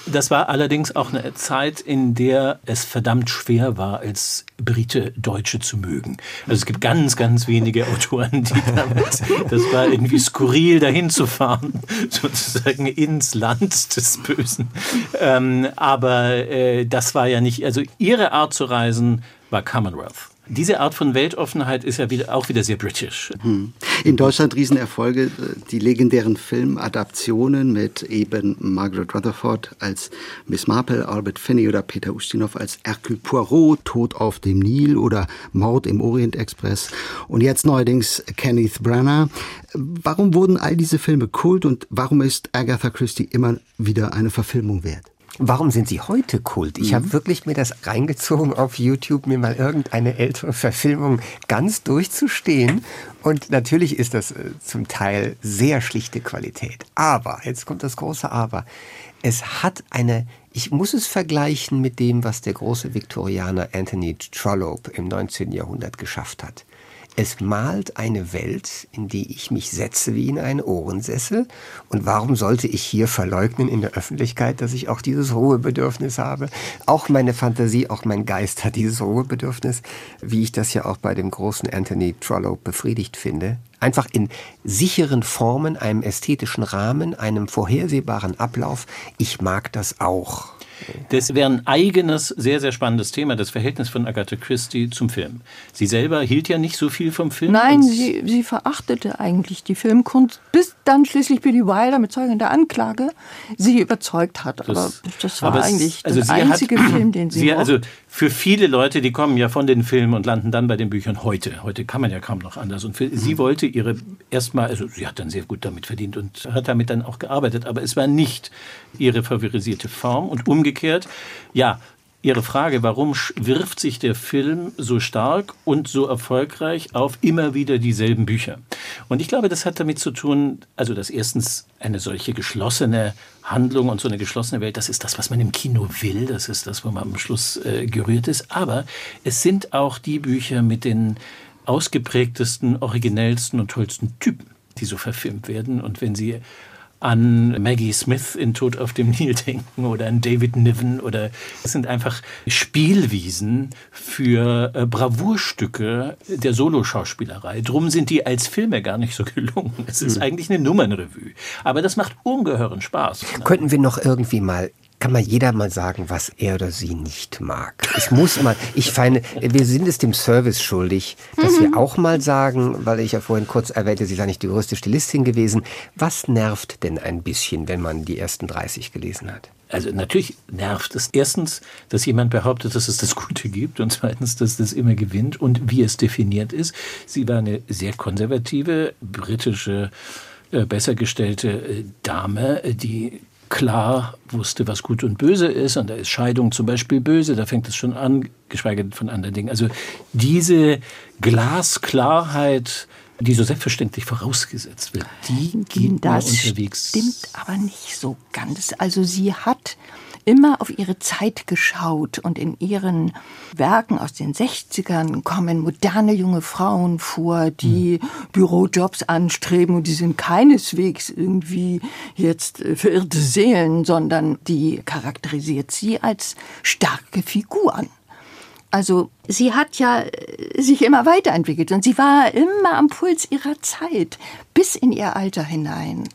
das war allerdings auch eine Zeit, in der es verdammt schwer war, als Brite Deutsche zu mögen. Also es gibt ganz, ganz wenige Autoren, die damit, das war irgendwie skurril, dahin zu fahren, sozusagen ins Land des Bösen. Ähm, aber äh, das war ja nicht, also ihre Art zu reisen war Commonwealth. Diese Art von Weltoffenheit ist ja wieder, auch wieder sehr britisch. Hm. In Deutschland Riesenerfolge, die legendären Filmadaptionen mit eben Margaret Rutherford als Miss Marple, Albert Finney oder Peter Ustinov als Hercule Poirot, Tod auf dem Nil oder Mord im Orient Express und jetzt neuerdings Kenneth Branagh. Warum wurden all diese Filme Kult und warum ist Agatha Christie immer wieder eine Verfilmung wert? Warum sind sie heute Kult? Ich mhm. habe wirklich mir das reingezogen auf YouTube, mir mal irgendeine ältere Verfilmung ganz durchzustehen. Und natürlich ist das äh, zum Teil sehr schlichte Qualität. Aber, jetzt kommt das große Aber, es hat eine, ich muss es vergleichen mit dem, was der große Viktorianer Anthony Trollope im 19. Jahrhundert geschafft hat. Es malt eine Welt, in die ich mich setze wie in einen Ohrensessel. Und warum sollte ich hier verleugnen in der Öffentlichkeit, dass ich auch dieses Ruhebedürfnis habe? Auch meine Fantasie, auch mein Geist hat dieses Ruhebedürfnis, wie ich das ja auch bei dem großen Anthony Trollope befriedigt finde. Einfach in sicheren Formen, einem ästhetischen Rahmen, einem vorhersehbaren Ablauf. Ich mag das auch. Das wäre ein eigenes, sehr, sehr spannendes Thema, das Verhältnis von Agatha Christie zum Film. Sie selber hielt ja nicht so viel vom Film. Nein, sie, sie verachtete eigentlich die Filmkunst, bis dann schließlich Billy Wilder mit Zeugen der Anklage sie überzeugt hat. Aber das, das war eigentlich also der einzige hat, Film, den sie, sie Also für viele Leute, die kommen ja von den Filmen und landen dann bei den Büchern heute. Heute kann man ja kaum noch anders. Und für, mhm. sie wollte ihre erstmal, also sie hat dann sehr gut damit verdient und hat damit dann auch gearbeitet, aber es war nicht ihre favorisierte Form und umgekehrt umgekehrt. Ja, Ihre Frage, warum wirft sich der Film so stark und so erfolgreich auf immer wieder dieselben Bücher? Und ich glaube, das hat damit zu tun, also dass erstens eine solche geschlossene Handlung und so eine geschlossene Welt, das ist das, was man im Kino will, das ist das, wo man am Schluss äh, gerührt ist. Aber es sind auch die Bücher mit den ausgeprägtesten, originellsten und tollsten Typen, die so verfilmt werden. Und wenn Sie an Maggie Smith in Tod auf dem Nil denken oder an David Niven oder es sind einfach Spielwiesen für äh, Bravourstücke der Soloschauspielerei. Drum sind die als Filme gar nicht so gelungen. Es ist mhm. eigentlich eine Nummernrevue. Aber das macht ungeheuren Spaß. Könnten wir noch irgendwie mal kann mal jeder mal sagen, was er oder sie nicht mag. Es muss mal, ich feine, wir sind es dem Service schuldig, dass mhm. wir auch mal sagen, weil ich ja vorhin kurz erwähnte, sie sei nicht die größte Stilistin gewesen. Was nervt denn ein bisschen, wenn man die ersten 30 gelesen hat? Also natürlich nervt es erstens, dass jemand behauptet, dass es das Gute gibt und zweitens, dass das immer gewinnt und wie es definiert ist. Sie war eine sehr konservative britische äh, besser gestellte äh, Dame, äh, die klar wusste, was gut und böse ist. Und da ist Scheidung zum Beispiel böse, da fängt es schon an, geschweige denn von anderen Dingen. Also diese Glasklarheit, die so selbstverständlich vorausgesetzt wird, die geht das unterwegs. Stimmt aber nicht so ganz. Also sie hat immer auf ihre Zeit geschaut und in ihren Werken aus den 60ern kommen moderne junge Frauen vor, die mhm. Bürojobs anstreben und die sind keineswegs irgendwie jetzt äh, verirrte Seelen, sondern die charakterisiert sie als starke Figuren. Also sie hat ja äh, sich immer weiterentwickelt und sie war immer am Puls ihrer Zeit bis in ihr Alter hinein.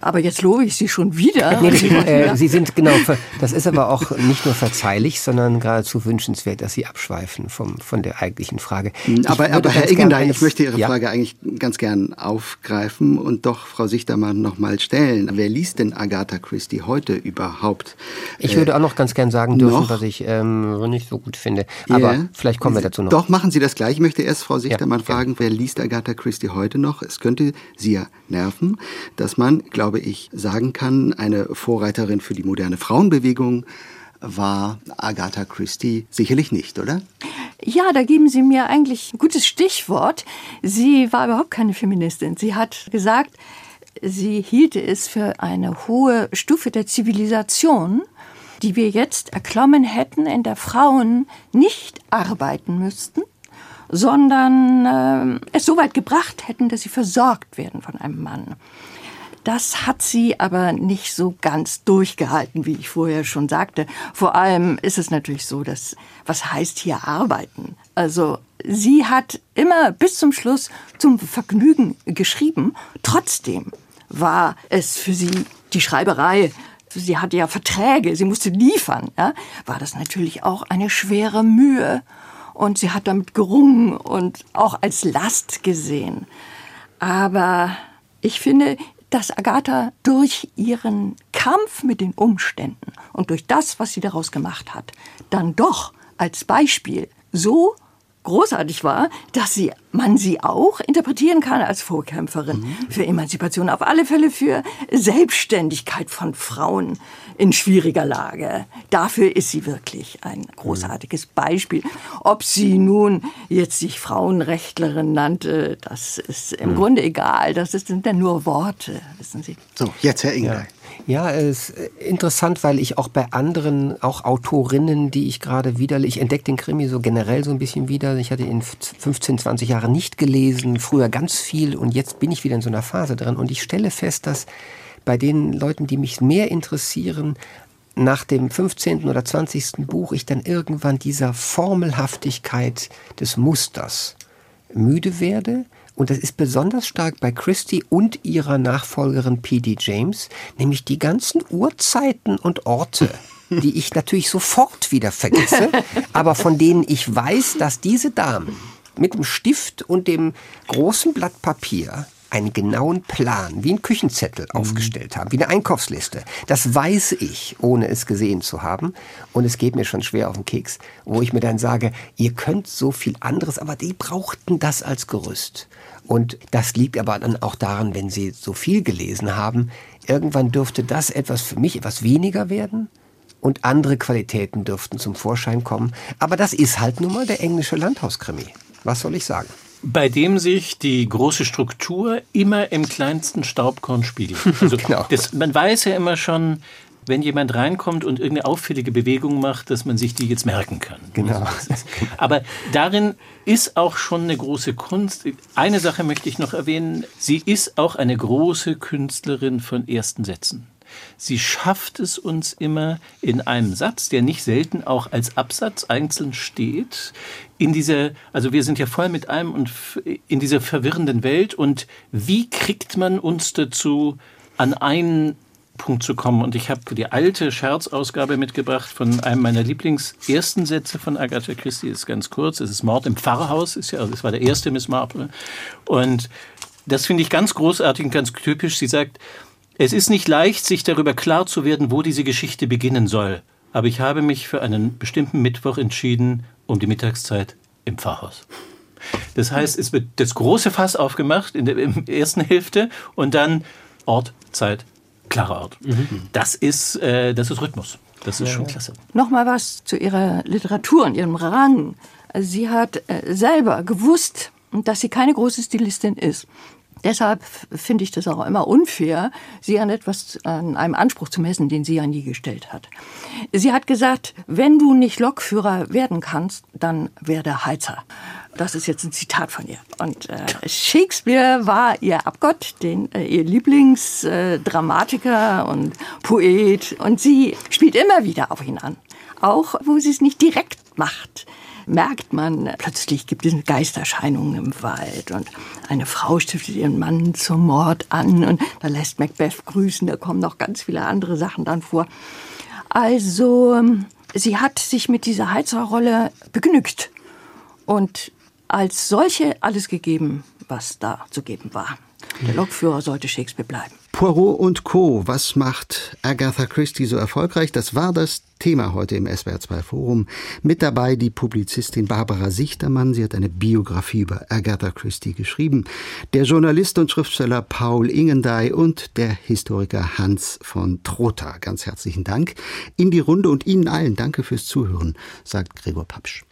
Aber jetzt lobe ich Sie schon wieder. Nee, Sie, äh, Sie sind genau, das ist aber auch nicht nur verzeihlich, sondern geradezu wünschenswert, dass Sie abschweifen vom, von der eigentlichen Frage. Hm, aber, aber Herr Ingendein, ich möchte Ihre ja? Frage eigentlich ganz gern aufgreifen und doch Frau Sichtermann noch mal stellen. Wer liest denn Agatha Christie heute überhaupt? Ich würde auch noch ganz gern sagen dürfen, noch? was ich ähm, nicht so gut finde. Aber yeah. vielleicht kommen wir dazu noch. Doch, machen Sie das gleich. Ich möchte erst Frau Sichtermann ja, fragen, wer liest Agatha Christie heute noch? Es könnte Sie ja nerven, dass man, glaube glaube ich, sagen kann. Eine Vorreiterin für die moderne Frauenbewegung war Agatha Christie sicherlich nicht, oder? Ja, da geben Sie mir eigentlich ein gutes Stichwort. Sie war überhaupt keine Feministin. Sie hat gesagt, sie hielte es für eine hohe Stufe der Zivilisation, die wir jetzt erklommen hätten, in der Frauen nicht arbeiten müssten, sondern äh, es so weit gebracht hätten, dass sie versorgt werden von einem Mann. Das hat sie aber nicht so ganz durchgehalten, wie ich vorher schon sagte. Vor allem ist es natürlich so, dass, was heißt hier arbeiten? Also, sie hat immer bis zum Schluss zum Vergnügen geschrieben. Trotzdem war es für sie die Schreiberei sie hatte ja Verträge, sie musste liefern, ja, war das natürlich auch eine schwere Mühe. Und sie hat damit gerungen und auch als Last gesehen. Aber ich finde, dass Agatha durch ihren Kampf mit den Umständen und durch das, was sie daraus gemacht hat, dann doch als Beispiel so großartig war, dass sie, man sie auch interpretieren kann als Vorkämpferin mhm. für Emanzipation, auf alle Fälle für Selbstständigkeit von Frauen in schwieriger Lage. Dafür ist sie wirklich ein großartiges Beispiel. Ob sie nun jetzt sich Frauenrechtlerin nannte, das ist im mhm. Grunde egal. Das sind dann nur Worte, wissen Sie. So, jetzt Herr Ingler. Ja. Ja, es ist interessant, weil ich auch bei anderen, auch Autorinnen, die ich gerade wieder, ich entdecke den Krimi so generell so ein bisschen wieder. Ich hatte ihn 15, 20 Jahre nicht gelesen, früher ganz viel und jetzt bin ich wieder in so einer Phase drin und ich stelle fest, dass bei den Leuten, die mich mehr interessieren, nach dem 15. oder 20. Buch ich dann irgendwann dieser Formelhaftigkeit des Musters müde werde. Und das ist besonders stark bei Christie und ihrer Nachfolgerin P.D. James, nämlich die ganzen Uhrzeiten und Orte, (laughs) die ich natürlich sofort wieder vergesse, aber von denen ich weiß, dass diese Damen mit dem Stift und dem großen Blatt Papier einen genauen Plan, wie ein Küchenzettel mhm. aufgestellt haben, wie eine Einkaufsliste. Das weiß ich, ohne es gesehen zu haben. Und es geht mir schon schwer auf den Keks, wo ich mir dann sage, ihr könnt so viel anderes, aber die brauchten das als Gerüst. Und das liegt aber dann auch daran, wenn sie so viel gelesen haben, irgendwann dürfte das etwas für mich etwas weniger werden und andere Qualitäten dürften zum Vorschein kommen. Aber das ist halt nun mal der englische Landhauskrimi. Was soll ich sagen? Bei dem sich die große Struktur immer im kleinsten Staubkorn spiegelt. (laughs) Also genau. das, man weiß ja immer schon, wenn jemand reinkommt und irgendeine auffällige Bewegung macht, dass man sich die jetzt merken kann. Genau. (laughs) Aber darin ist auch schon eine große Kunst. Eine Sache möchte ich noch erwähnen. Sie ist auch eine große Künstlerin von ersten Sätzen. Sie schafft es uns immer in einem Satz, der nicht selten auch als Absatz einzeln steht, in dieser, also wir sind ja voll mit allem und in dieser verwirrenden Welt und wie kriegt man uns dazu, an einen Punkt zu kommen. Und ich habe die alte Scherzausgabe mitgebracht von einem meiner Lieblingsersten Sätze von Agatha Christie. Ist ganz kurz. Es ist Mord im Pfarrhaus. Ist ja, das war der erste Miss Marple. Und das finde ich ganz großartig und ganz typisch. Sie sagt, es ist nicht leicht, sich darüber klar zu werden, wo diese Geschichte beginnen soll. Aber ich habe mich für einen bestimmten Mittwoch entschieden, um die Mittagszeit im Pfarrhaus. Das heißt, es wird das große Fass aufgemacht in der ersten Hälfte und dann Ort, Zeit, klarer Ort. Mhm. Das, ist, äh, das ist Rhythmus. Das ist schon klasse. Nochmal was zu ihrer Literatur und ihrem Rang. Sie hat äh, selber gewusst, dass sie keine große Stilistin ist. Deshalb finde ich das auch immer unfair, sie an etwas, an einem Anspruch zu messen, den sie ja nie gestellt hat. Sie hat gesagt, wenn du nicht Lokführer werden kannst, dann werde Heizer. Das ist jetzt ein Zitat von ihr. Und äh, Shakespeare war ihr Abgott, den, äh, ihr Lieblingsdramatiker äh, und Poet. Und sie spielt immer wieder auf ihn an. Auch wo sie es nicht direkt macht merkt man, plötzlich gibt es Geisterscheinungen im Wald und eine Frau stiftet ihren Mann zum Mord an und da lässt Macbeth grüßen, da kommen noch ganz viele andere Sachen dann vor. Also, sie hat sich mit dieser Heizerrolle begnügt und als solche alles gegeben, was da zu geben war. Der Lokführer sollte Shakespeare bleiben. Poirot und Co. Was macht Agatha Christie so erfolgreich? Das war das Thema heute im SWR2 Forum. Mit dabei die Publizistin Barbara Sichtermann. Sie hat eine Biografie über Agatha Christie geschrieben. Der Journalist und Schriftsteller Paul Ingendey und der Historiker Hans von Trotha. Ganz herzlichen Dank in die Runde und Ihnen allen danke fürs Zuhören, sagt Gregor Papsch.